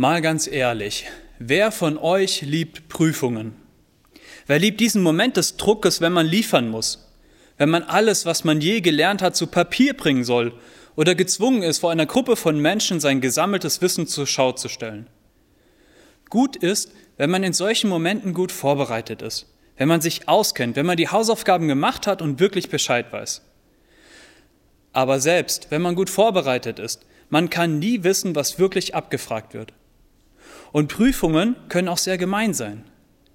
Mal ganz ehrlich, wer von euch liebt Prüfungen? Wer liebt diesen Moment des Druckes, wenn man liefern muss? Wenn man alles, was man je gelernt hat, zu Papier bringen soll oder gezwungen ist, vor einer Gruppe von Menschen sein gesammeltes Wissen zur Schau zu stellen? Gut ist, wenn man in solchen Momenten gut vorbereitet ist, wenn man sich auskennt, wenn man die Hausaufgaben gemacht hat und wirklich Bescheid weiß. Aber selbst wenn man gut vorbereitet ist, man kann nie wissen, was wirklich abgefragt wird. Und Prüfungen können auch sehr gemein sein.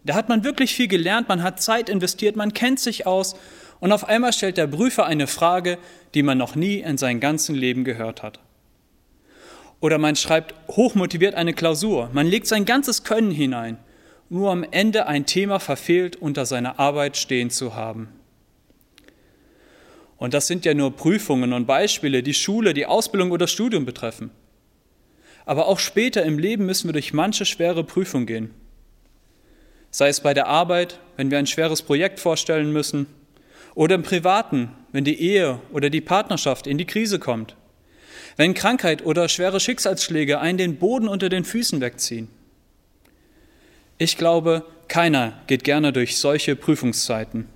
Da hat man wirklich viel gelernt, man hat Zeit investiert, man kennt sich aus und auf einmal stellt der Prüfer eine Frage, die man noch nie in seinem ganzen Leben gehört hat. Oder man schreibt hochmotiviert eine Klausur, man legt sein ganzes Können hinein, nur am Ende ein Thema verfehlt unter seiner Arbeit stehen zu haben. Und das sind ja nur Prüfungen und Beispiele, die Schule, die Ausbildung oder Studium betreffen. Aber auch später im Leben müssen wir durch manche schwere Prüfung gehen. Sei es bei der Arbeit, wenn wir ein schweres Projekt vorstellen müssen, oder im Privaten, wenn die Ehe oder die Partnerschaft in die Krise kommt, wenn Krankheit oder schwere Schicksalsschläge einen den Boden unter den Füßen wegziehen. Ich glaube, keiner geht gerne durch solche Prüfungszeiten.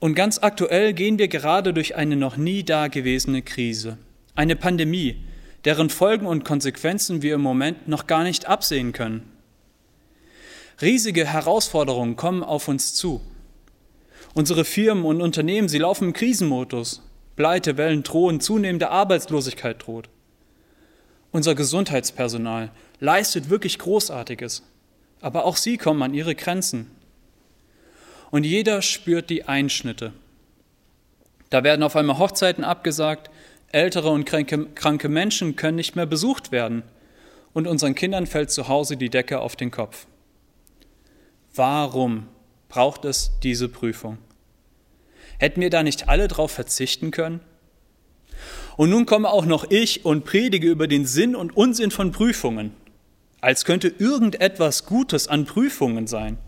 Und ganz aktuell gehen wir gerade durch eine noch nie dagewesene Krise. Eine Pandemie, deren Folgen und Konsequenzen wir im Moment noch gar nicht absehen können. Riesige Herausforderungen kommen auf uns zu. Unsere Firmen und Unternehmen, sie laufen im Krisenmodus. Pleitewellen drohen, zunehmende Arbeitslosigkeit droht. Unser Gesundheitspersonal leistet wirklich Großartiges, aber auch sie kommen an ihre Grenzen. Und jeder spürt die Einschnitte. Da werden auf einmal Hochzeiten abgesagt, Ältere und kranke, kranke Menschen können nicht mehr besucht werden und unseren Kindern fällt zu Hause die Decke auf den Kopf. Warum braucht es diese Prüfung? Hätten wir da nicht alle darauf verzichten können? Und nun komme auch noch ich und predige über den Sinn und Unsinn von Prüfungen, als könnte irgendetwas Gutes an Prüfungen sein.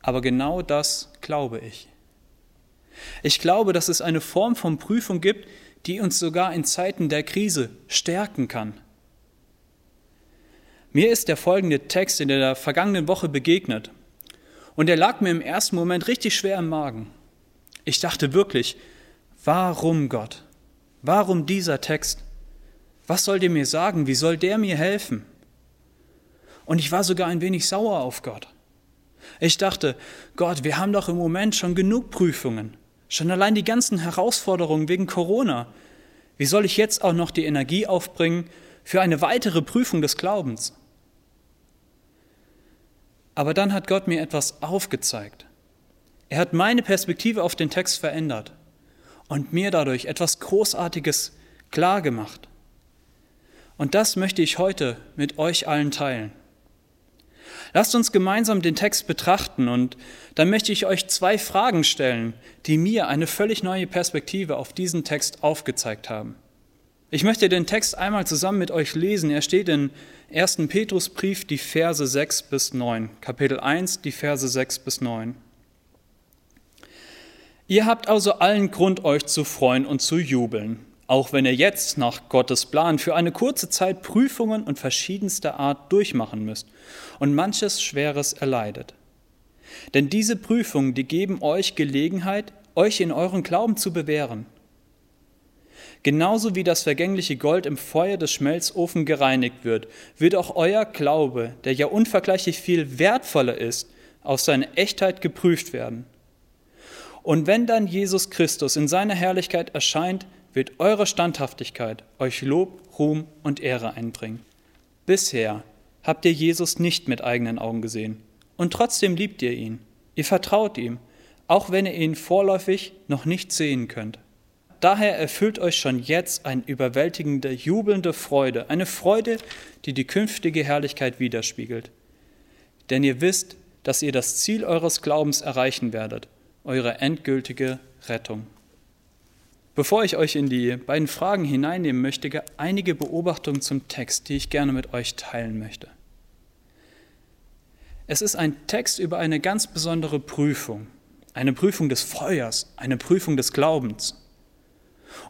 Aber genau das glaube ich. Ich glaube, dass es eine Form von Prüfung gibt, die uns sogar in Zeiten der Krise stärken kann. Mir ist der folgende Text in der vergangenen Woche begegnet und er lag mir im ersten Moment richtig schwer im Magen. Ich dachte wirklich, warum Gott? Warum dieser Text? Was soll der mir sagen? Wie soll der mir helfen? Und ich war sogar ein wenig sauer auf Gott. Ich dachte, Gott, wir haben doch im Moment schon genug Prüfungen. Schon allein die ganzen Herausforderungen wegen Corona. Wie soll ich jetzt auch noch die Energie aufbringen für eine weitere Prüfung des Glaubens? Aber dann hat Gott mir etwas aufgezeigt. Er hat meine Perspektive auf den Text verändert und mir dadurch etwas Großartiges klargemacht. Und das möchte ich heute mit euch allen teilen. Lasst uns gemeinsam den Text betrachten und dann möchte ich euch zwei Fragen stellen, die mir eine völlig neue Perspektive auf diesen Text aufgezeigt haben. Ich möchte den Text einmal zusammen mit euch lesen. Er steht in 1. Petrusbrief, die Verse 6 bis 9. Kapitel 1, die Verse 6 bis 9. Ihr habt also allen Grund, euch zu freuen und zu jubeln, auch wenn ihr jetzt nach Gottes Plan für eine kurze Zeit Prüfungen und verschiedenster Art durchmachen müsst und manches Schweres erleidet. Denn diese Prüfungen, die geben euch Gelegenheit, euch in euren Glauben zu bewähren. Genauso wie das vergängliche Gold im Feuer des Schmelzofen gereinigt wird, wird auch euer Glaube, der ja unvergleichlich viel wertvoller ist, auf seine Echtheit geprüft werden. Und wenn dann Jesus Christus in seiner Herrlichkeit erscheint, wird eure Standhaftigkeit euch Lob, Ruhm und Ehre einbringen. Bisher habt ihr Jesus nicht mit eigenen Augen gesehen und trotzdem liebt ihr ihn. Ihr vertraut ihm, auch wenn ihr ihn vorläufig noch nicht sehen könnt. Daher erfüllt euch schon jetzt eine überwältigende, jubelnde Freude, eine Freude, die die künftige Herrlichkeit widerspiegelt. Denn ihr wisst, dass ihr das Ziel eures Glaubens erreichen werdet, eure endgültige Rettung. Bevor ich euch in die beiden Fragen hineinnehmen möchte, einige Beobachtungen zum Text, die ich gerne mit euch teilen möchte. Es ist ein Text über eine ganz besondere Prüfung, eine Prüfung des Feuers, eine Prüfung des Glaubens.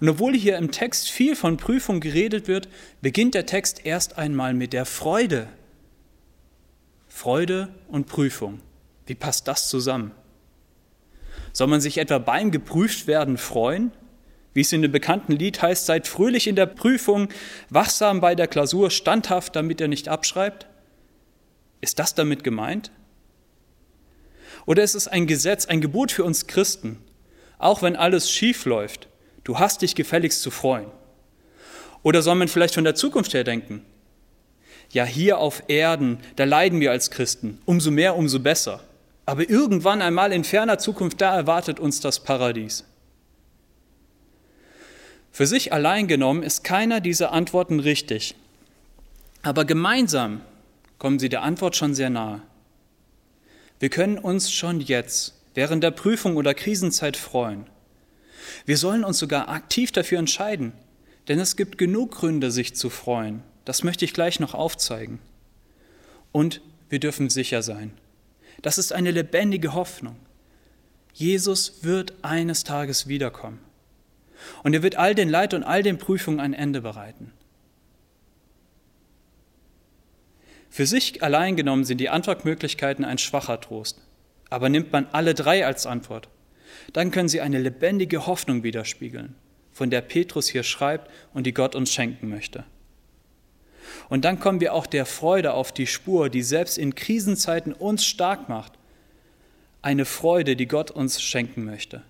Und obwohl hier im Text viel von Prüfung geredet wird, beginnt der Text erst einmal mit der Freude. Freude und Prüfung. Wie passt das zusammen? Soll man sich etwa beim geprüft werden freuen? Wie es in dem bekannten Lied heißt, seid fröhlich in der Prüfung, wachsam bei der Klausur, standhaft, damit er nicht abschreibt? Ist das damit gemeint? Oder ist es ein Gesetz, ein Gebot für uns Christen, auch wenn alles schief läuft, du hast dich gefälligst zu freuen? Oder soll man vielleicht von der Zukunft her denken? Ja, hier auf Erden, da leiden wir als Christen, umso mehr, umso besser. Aber irgendwann einmal in ferner Zukunft, da erwartet uns das Paradies. Für sich allein genommen ist keiner dieser Antworten richtig. Aber gemeinsam kommen sie der Antwort schon sehr nahe. Wir können uns schon jetzt während der Prüfung oder Krisenzeit freuen. Wir sollen uns sogar aktiv dafür entscheiden, denn es gibt genug Gründe, sich zu freuen. Das möchte ich gleich noch aufzeigen. Und wir dürfen sicher sein. Das ist eine lebendige Hoffnung. Jesus wird eines Tages wiederkommen. Und er wird all den Leid und all den Prüfungen ein Ende bereiten. Für sich allein genommen sind die Antwortmöglichkeiten ein schwacher Trost. Aber nimmt man alle drei als Antwort, dann können sie eine lebendige Hoffnung widerspiegeln, von der Petrus hier schreibt und die Gott uns schenken möchte. Und dann kommen wir auch der Freude auf die Spur, die selbst in Krisenzeiten uns stark macht. Eine Freude, die Gott uns schenken möchte.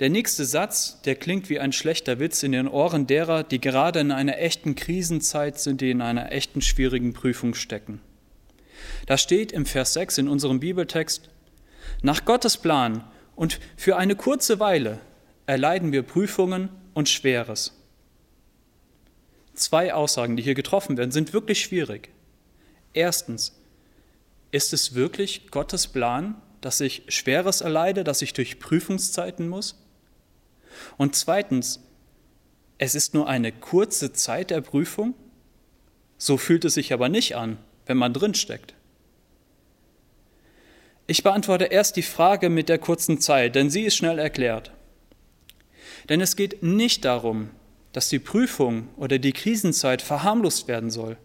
Der nächste Satz, der klingt wie ein schlechter Witz in den Ohren derer, die gerade in einer echten Krisenzeit sind, die in einer echten schwierigen Prüfung stecken. Da steht im Vers 6 in unserem Bibeltext, nach Gottes Plan und für eine kurze Weile erleiden wir Prüfungen und Schweres. Zwei Aussagen, die hier getroffen werden, sind wirklich schwierig. Erstens, ist es wirklich Gottes Plan, dass ich Schweres erleide, dass ich durch Prüfungszeiten muss? Und zweitens, es ist nur eine kurze Zeit der Prüfung. So fühlt es sich aber nicht an, wenn man drinsteckt. Ich beantworte erst die Frage mit der kurzen Zeit, denn sie ist schnell erklärt. Denn es geht nicht darum, dass die Prüfung oder die Krisenzeit verharmlost werden soll.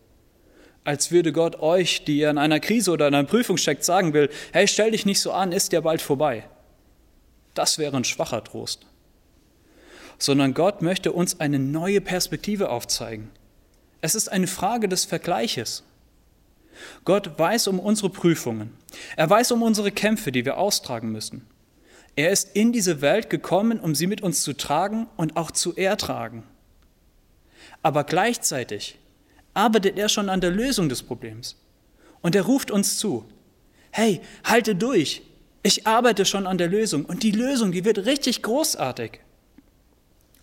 Als würde Gott euch, die ihr in einer Krise oder in einer Prüfung steckt, sagen will, hey, stell dich nicht so an, ist ja bald vorbei. Das wäre ein schwacher Trost sondern Gott möchte uns eine neue Perspektive aufzeigen. Es ist eine Frage des Vergleiches. Gott weiß um unsere Prüfungen. Er weiß um unsere Kämpfe, die wir austragen müssen. Er ist in diese Welt gekommen, um sie mit uns zu tragen und auch zu ertragen. Aber gleichzeitig arbeitet er schon an der Lösung des Problems. Und er ruft uns zu, hey, halte durch, ich arbeite schon an der Lösung und die Lösung, die wird richtig großartig.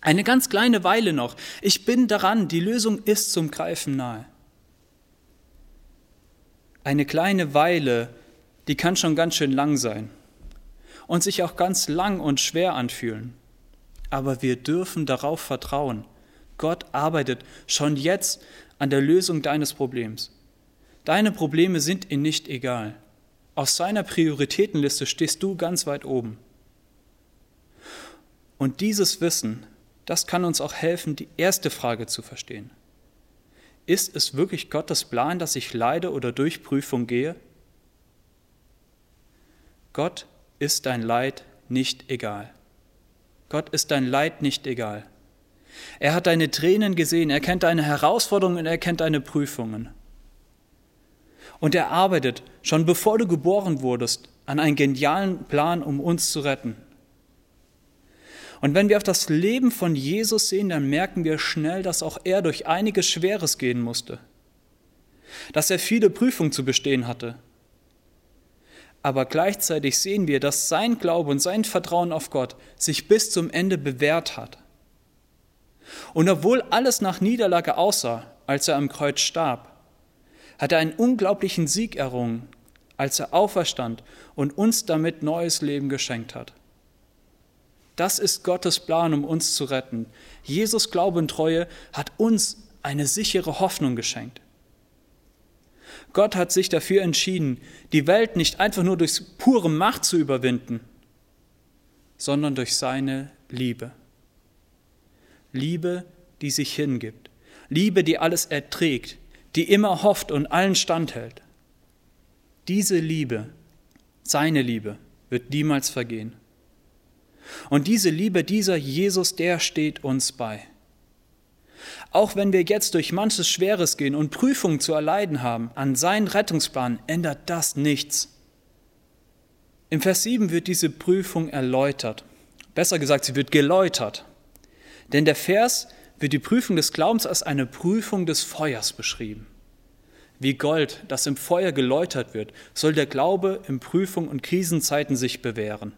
Eine ganz kleine Weile noch. Ich bin daran, die Lösung ist zum Greifen nahe. Eine kleine Weile, die kann schon ganz schön lang sein und sich auch ganz lang und schwer anfühlen. Aber wir dürfen darauf vertrauen. Gott arbeitet schon jetzt an der Lösung deines Problems. Deine Probleme sind ihm nicht egal. Aus seiner Prioritätenliste stehst du ganz weit oben. Und dieses Wissen das kann uns auch helfen, die erste Frage zu verstehen. Ist es wirklich Gottes Plan, dass ich leide oder durch Prüfung gehe? Gott ist dein Leid nicht egal. Gott ist dein Leid nicht egal. Er hat deine Tränen gesehen, er kennt deine Herausforderungen und er kennt deine Prüfungen. Und er arbeitet, schon bevor du geboren wurdest, an einen genialen Plan, um uns zu retten. Und wenn wir auf das Leben von Jesus sehen, dann merken wir schnell, dass auch er durch einiges Schweres gehen musste, dass er viele Prüfungen zu bestehen hatte. Aber gleichzeitig sehen wir, dass sein Glaube und sein Vertrauen auf Gott sich bis zum Ende bewährt hat. Und obwohl alles nach Niederlage aussah, als er am Kreuz starb, hat er einen unglaublichen Sieg errungen, als er auferstand und uns damit neues Leben geschenkt hat. Das ist Gottes Plan, um uns zu retten. Jesus Glaube und Treue hat uns eine sichere Hoffnung geschenkt. Gott hat sich dafür entschieden, die Welt nicht einfach nur durch pure Macht zu überwinden, sondern durch seine Liebe. Liebe, die sich hingibt. Liebe, die alles erträgt, die immer hofft und allen standhält. Diese Liebe, seine Liebe, wird niemals vergehen. Und diese Liebe, dieser Jesus, der steht uns bei. Auch wenn wir jetzt durch manches Schweres gehen und Prüfungen zu erleiden haben, an seinen Rettungsplan ändert das nichts. Im Vers 7 wird diese Prüfung erläutert. Besser gesagt, sie wird geläutert. Denn der Vers wird die Prüfung des Glaubens als eine Prüfung des Feuers beschrieben. Wie Gold, das im Feuer geläutert wird, soll der Glaube in Prüfung und Krisenzeiten sich bewähren.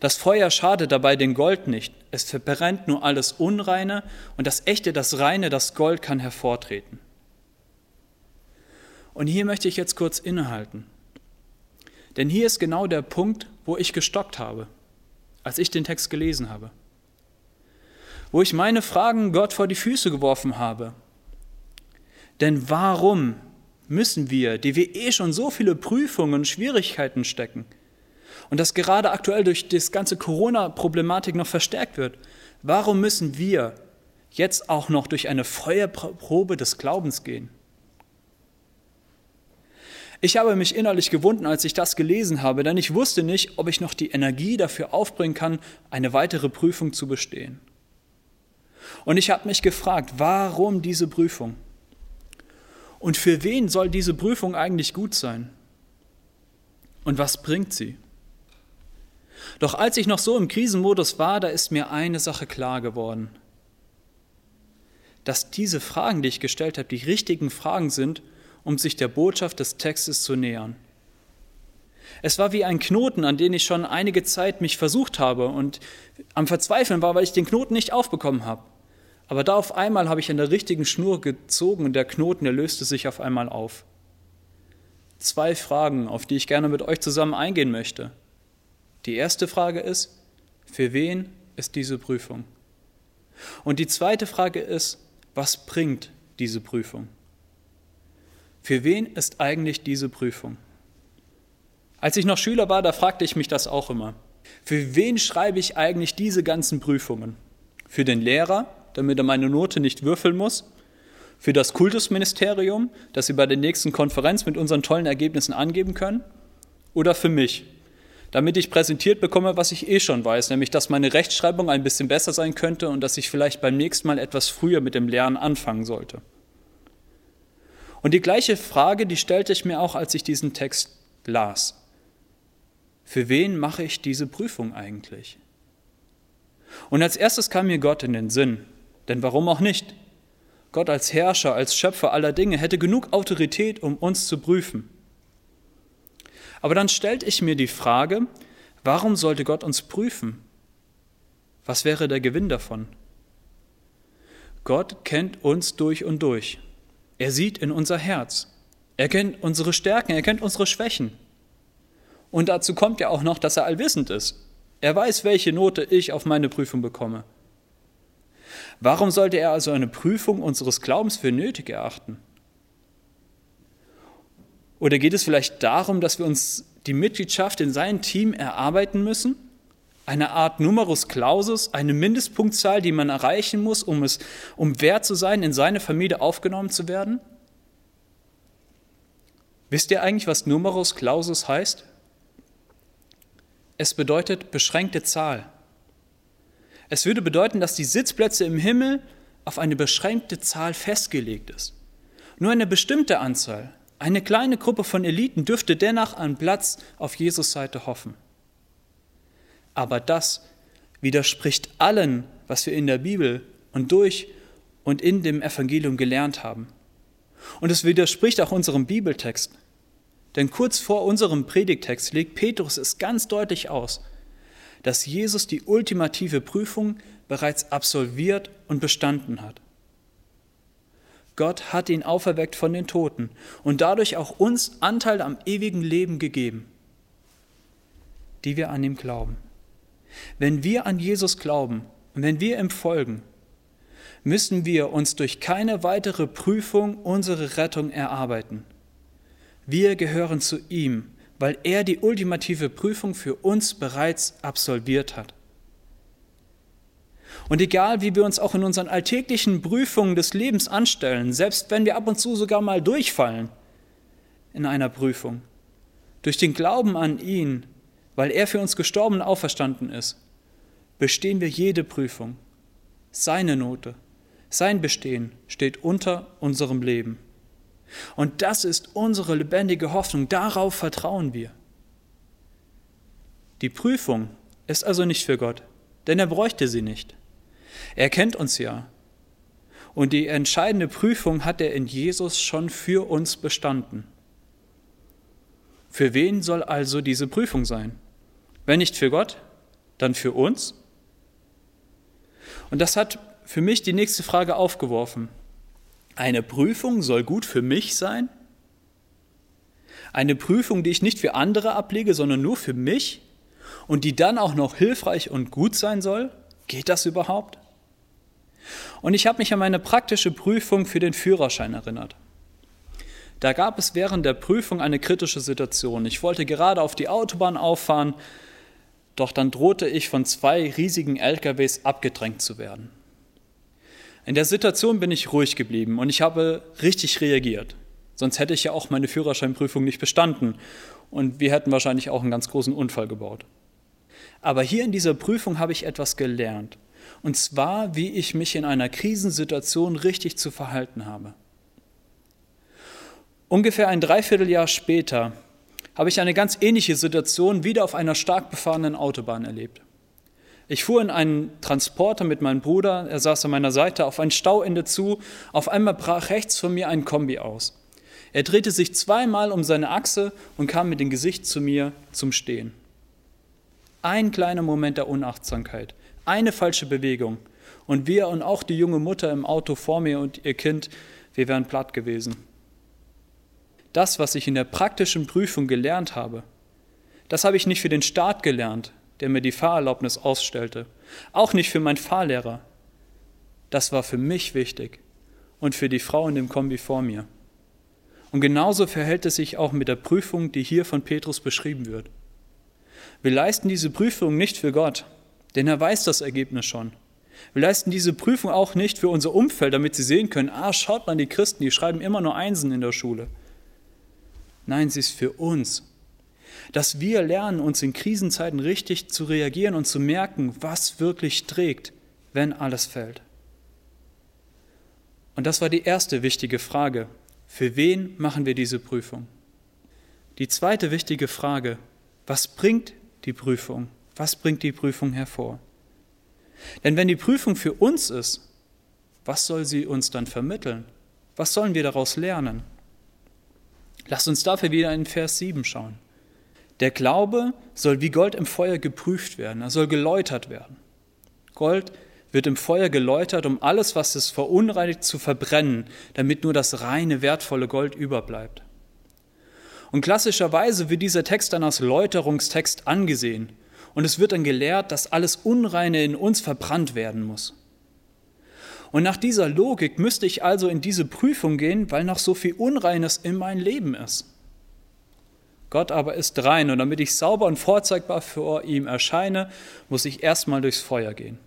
Das Feuer schadet dabei den Gold nicht, es verbrennt nur alles Unreine und das Echte, das Reine, das Gold kann hervortreten. Und hier möchte ich jetzt kurz innehalten. Denn hier ist genau der Punkt, wo ich gestockt habe, als ich den Text gelesen habe. Wo ich meine Fragen Gott vor die Füße geworfen habe. Denn warum müssen wir, die wir eh schon so viele Prüfungen und Schwierigkeiten stecken, und das gerade aktuell durch das ganze Corona-Problematik noch verstärkt wird. Warum müssen wir jetzt auch noch durch eine Feuerprobe des Glaubens gehen? Ich habe mich innerlich gewunden, als ich das gelesen habe, denn ich wusste nicht, ob ich noch die Energie dafür aufbringen kann, eine weitere Prüfung zu bestehen. Und ich habe mich gefragt, warum diese Prüfung? Und für wen soll diese Prüfung eigentlich gut sein? Und was bringt sie? Doch als ich noch so im Krisenmodus war, da ist mir eine Sache klar geworden. Dass diese Fragen, die ich gestellt habe, die richtigen Fragen sind, um sich der Botschaft des Textes zu nähern. Es war wie ein Knoten, an den ich schon einige Zeit mich versucht habe und am Verzweifeln war, weil ich den Knoten nicht aufbekommen habe. Aber da auf einmal habe ich an der richtigen Schnur gezogen und der Knoten, der löste sich auf einmal auf. Zwei Fragen, auf die ich gerne mit euch zusammen eingehen möchte. Die erste Frage ist, für wen ist diese Prüfung? Und die zweite Frage ist, was bringt diese Prüfung? Für wen ist eigentlich diese Prüfung? Als ich noch Schüler war, da fragte ich mich das auch immer. Für wen schreibe ich eigentlich diese ganzen Prüfungen? Für den Lehrer, damit er meine Note nicht würfeln muss? Für das Kultusministerium, dass sie bei der nächsten Konferenz mit unseren tollen Ergebnissen angeben können? Oder für mich, damit ich präsentiert bekomme, was ich eh schon weiß, nämlich dass meine Rechtschreibung ein bisschen besser sein könnte und dass ich vielleicht beim nächsten Mal etwas früher mit dem Lernen anfangen sollte. Und die gleiche Frage, die stellte ich mir auch, als ich diesen Text las. Für wen mache ich diese Prüfung eigentlich? Und als erstes kam mir Gott in den Sinn, denn warum auch nicht? Gott als Herrscher, als Schöpfer aller Dinge hätte genug Autorität, um uns zu prüfen. Aber dann stellte ich mir die Frage, warum sollte Gott uns prüfen? Was wäre der Gewinn davon? Gott kennt uns durch und durch. Er sieht in unser Herz. Er kennt unsere Stärken, er kennt unsere Schwächen. Und dazu kommt ja auch noch, dass er allwissend ist. Er weiß, welche Note ich auf meine Prüfung bekomme. Warum sollte er also eine Prüfung unseres Glaubens für nötig erachten? Oder geht es vielleicht darum, dass wir uns die Mitgliedschaft in sein Team erarbeiten müssen? Eine Art Numerus Clausus, eine Mindestpunktzahl, die man erreichen muss, um, es, um wert zu sein, in seine Familie aufgenommen zu werden? Wisst ihr eigentlich, was Numerus Clausus heißt? Es bedeutet beschränkte Zahl. Es würde bedeuten, dass die Sitzplätze im Himmel auf eine beschränkte Zahl festgelegt ist. Nur eine bestimmte Anzahl, eine kleine Gruppe von Eliten dürfte dennoch einen Platz auf Jesus Seite hoffen. Aber das widerspricht allen, was wir in der Bibel und durch und in dem Evangelium gelernt haben. Und es widerspricht auch unserem Bibeltext. Denn kurz vor unserem Predigtext legt Petrus es ganz deutlich aus, dass Jesus die ultimative Prüfung bereits absolviert und bestanden hat. Gott hat ihn auferweckt von den Toten und dadurch auch uns Anteil am ewigen Leben gegeben, die wir an ihm glauben. Wenn wir an Jesus glauben und wenn wir ihm folgen, müssen wir uns durch keine weitere Prüfung unsere Rettung erarbeiten. Wir gehören zu ihm, weil er die ultimative Prüfung für uns bereits absolviert hat. Und egal, wie wir uns auch in unseren alltäglichen Prüfungen des Lebens anstellen, selbst wenn wir ab und zu sogar mal durchfallen in einer Prüfung, durch den Glauben an ihn, weil er für uns gestorben und auferstanden ist, bestehen wir jede Prüfung. Seine Note, sein Bestehen steht unter unserem Leben. Und das ist unsere lebendige Hoffnung, darauf vertrauen wir. Die Prüfung ist also nicht für Gott, denn er bräuchte sie nicht. Er kennt uns ja. Und die entscheidende Prüfung hat er in Jesus schon für uns bestanden. Für wen soll also diese Prüfung sein? Wenn nicht für Gott, dann für uns? Und das hat für mich die nächste Frage aufgeworfen. Eine Prüfung soll gut für mich sein? Eine Prüfung, die ich nicht für andere ablege, sondern nur für mich und die dann auch noch hilfreich und gut sein soll? Geht das überhaupt? Und ich habe mich an meine praktische Prüfung für den Führerschein erinnert. Da gab es während der Prüfung eine kritische Situation. Ich wollte gerade auf die Autobahn auffahren, doch dann drohte ich von zwei riesigen LKWs abgedrängt zu werden. In der Situation bin ich ruhig geblieben und ich habe richtig reagiert. Sonst hätte ich ja auch meine Führerscheinprüfung nicht bestanden und wir hätten wahrscheinlich auch einen ganz großen Unfall gebaut. Aber hier in dieser Prüfung habe ich etwas gelernt. Und zwar, wie ich mich in einer Krisensituation richtig zu verhalten habe. Ungefähr ein Dreivierteljahr später habe ich eine ganz ähnliche Situation wieder auf einer stark befahrenen Autobahn erlebt. Ich fuhr in einen Transporter mit meinem Bruder, er saß an meiner Seite, auf ein Stauende zu. Auf einmal brach rechts von mir ein Kombi aus. Er drehte sich zweimal um seine Achse und kam mit dem Gesicht zu mir zum Stehen. Ein kleiner Moment der Unachtsamkeit, eine falsche Bewegung und wir und auch die junge Mutter im Auto vor mir und ihr Kind, wir wären platt gewesen das, was ich in der praktischen Prüfung gelernt habe, das habe ich nicht für den Staat gelernt, der mir die Fahrerlaubnis ausstellte, auch nicht für meinen Fahrlehrer. Das war für mich wichtig und für die Frau in dem Kombi vor mir. Und genauso verhält es sich auch mit der Prüfung, die hier von Petrus beschrieben wird. Wir leisten diese Prüfung nicht für Gott, denn er weiß das Ergebnis schon. Wir leisten diese Prüfung auch nicht für unser Umfeld, damit sie sehen können, ah, schaut mal, die Christen, die schreiben immer nur Einsen in der Schule. Nein, sie ist für uns. Dass wir lernen, uns in Krisenzeiten richtig zu reagieren und zu merken, was wirklich trägt, wenn alles fällt. Und das war die erste wichtige Frage. Für wen machen wir diese Prüfung? Die zweite wichtige Frage, was bringt die Prüfung? Was bringt die Prüfung hervor? Denn wenn die Prüfung für uns ist, was soll sie uns dann vermitteln? Was sollen wir daraus lernen? Lasst uns dafür wieder in Vers 7 schauen. Der Glaube soll wie Gold im Feuer geprüft werden, er soll geläutert werden. Gold wird im Feuer geläutert, um alles, was es verunreinigt, zu verbrennen, damit nur das reine, wertvolle Gold überbleibt. Und klassischerweise wird dieser Text dann als Läuterungstext angesehen. Und es wird dann gelehrt, dass alles Unreine in uns verbrannt werden muss. Und nach dieser Logik müsste ich also in diese Prüfung gehen, weil noch so viel Unreines in mein Leben ist. Gott aber ist rein und damit ich sauber und vorzeigbar vor ihm erscheine, muss ich erstmal durchs Feuer gehen.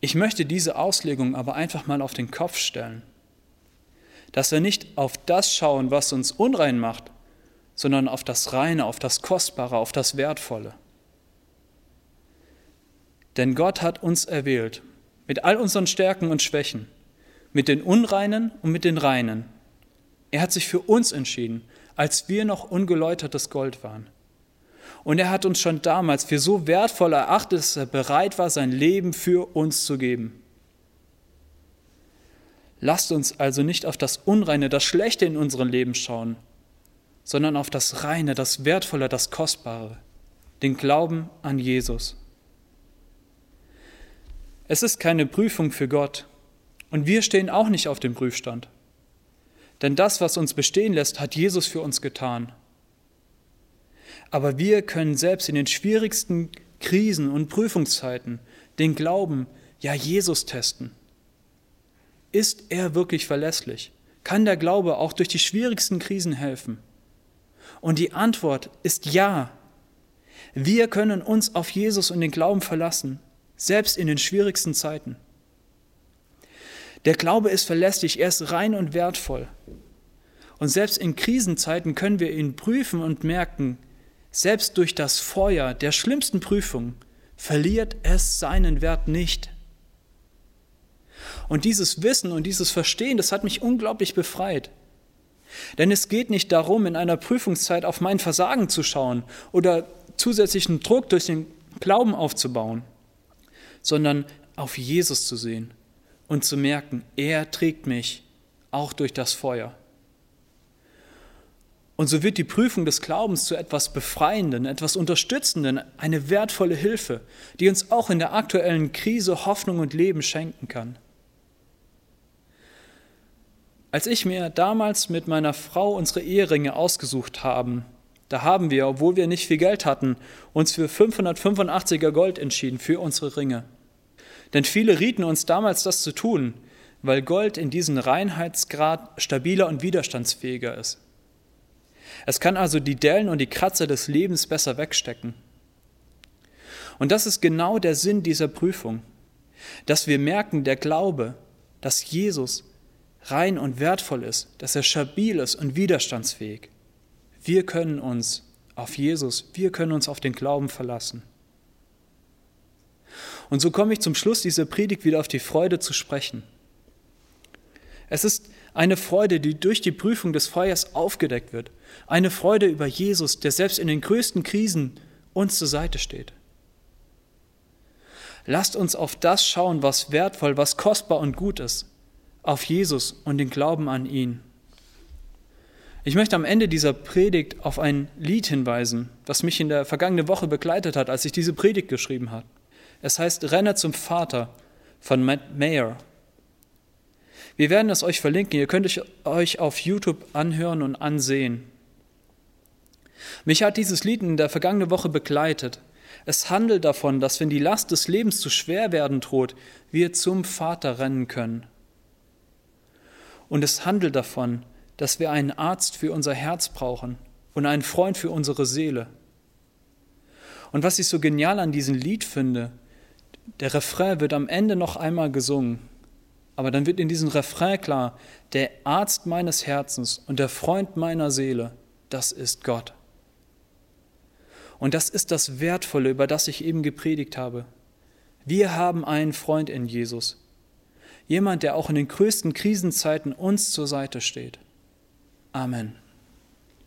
Ich möchte diese Auslegung aber einfach mal auf den Kopf stellen, dass wir nicht auf das schauen, was uns unrein macht, sondern auf das Reine, auf das Kostbare, auf das Wertvolle. Denn Gott hat uns erwählt mit all unseren Stärken und Schwächen, mit den Unreinen und mit den Reinen. Er hat sich für uns entschieden, als wir noch ungeläutertes Gold waren. Und er hat uns schon damals für so wertvoll erachtet, dass er bereit war, sein Leben für uns zu geben. Lasst uns also nicht auf das Unreine, das Schlechte in unserem Leben schauen, sondern auf das Reine, das Wertvolle, das Kostbare, den Glauben an Jesus. Es ist keine Prüfung für Gott. Und wir stehen auch nicht auf dem Prüfstand. Denn das, was uns bestehen lässt, hat Jesus für uns getan. Aber wir können selbst in den schwierigsten Krisen und Prüfungszeiten den Glauben, ja Jesus testen. Ist er wirklich verlässlich? Kann der Glaube auch durch die schwierigsten Krisen helfen? Und die Antwort ist ja. Wir können uns auf Jesus und den Glauben verlassen selbst in den schwierigsten Zeiten. Der Glaube ist verlässlich, er ist rein und wertvoll. Und selbst in Krisenzeiten können wir ihn prüfen und merken, selbst durch das Feuer der schlimmsten Prüfung verliert es seinen Wert nicht. Und dieses Wissen und dieses Verstehen, das hat mich unglaublich befreit. Denn es geht nicht darum, in einer Prüfungszeit auf mein Versagen zu schauen oder zusätzlichen Druck durch den Glauben aufzubauen, sondern auf Jesus zu sehen und zu merken, er trägt mich auch durch das Feuer. Und so wird die Prüfung des Glaubens zu etwas Befreienden, etwas Unterstützenden, eine wertvolle Hilfe, die uns auch in der aktuellen Krise Hoffnung und Leben schenken kann. Als ich mir damals mit meiner Frau unsere Eheringe ausgesucht haben, da haben wir, obwohl wir nicht viel Geld hatten, uns für 585er Gold entschieden für unsere Ringe. Denn viele rieten uns damals, das zu tun, weil Gold in diesem Reinheitsgrad stabiler und widerstandsfähiger ist. Es kann also die Dellen und die Kratzer des Lebens besser wegstecken. Und das ist genau der Sinn dieser Prüfung, dass wir merken, der Glaube, dass Jesus rein und wertvoll ist, dass er stabil ist und widerstandsfähig. Wir können uns auf Jesus, wir können uns auf den Glauben verlassen. Und so komme ich zum Schluss dieser Predigt wieder auf die Freude zu sprechen. Es ist eine Freude, die durch die Prüfung des Feuers aufgedeckt wird. Eine Freude über Jesus, der selbst in den größten Krisen uns zur Seite steht. Lasst uns auf das schauen, was wertvoll, was kostbar und gut ist. Auf Jesus und den Glauben an ihn. Ich möchte am Ende dieser Predigt auf ein Lied hinweisen, was mich in der vergangenen Woche begleitet hat, als ich diese Predigt geschrieben habe. Es heißt Renne zum Vater von Matt Mayer. Wir werden es euch verlinken. Ihr könnt es euch auf YouTube anhören und ansehen. Mich hat dieses Lied in der vergangenen Woche begleitet. Es handelt davon, dass wenn die Last des Lebens zu schwer werden droht, wir zum Vater rennen können. Und es handelt davon, dass wir einen Arzt für unser Herz brauchen und einen Freund für unsere Seele. Und was ich so genial an diesem Lied finde, der Refrain wird am Ende noch einmal gesungen. Aber dann wird in diesem Refrain klar, der Arzt meines Herzens und der Freund meiner Seele, das ist Gott. Und das ist das Wertvolle, über das ich eben gepredigt habe. Wir haben einen Freund in Jesus. Jemand, der auch in den größten Krisenzeiten uns zur Seite steht. Amen.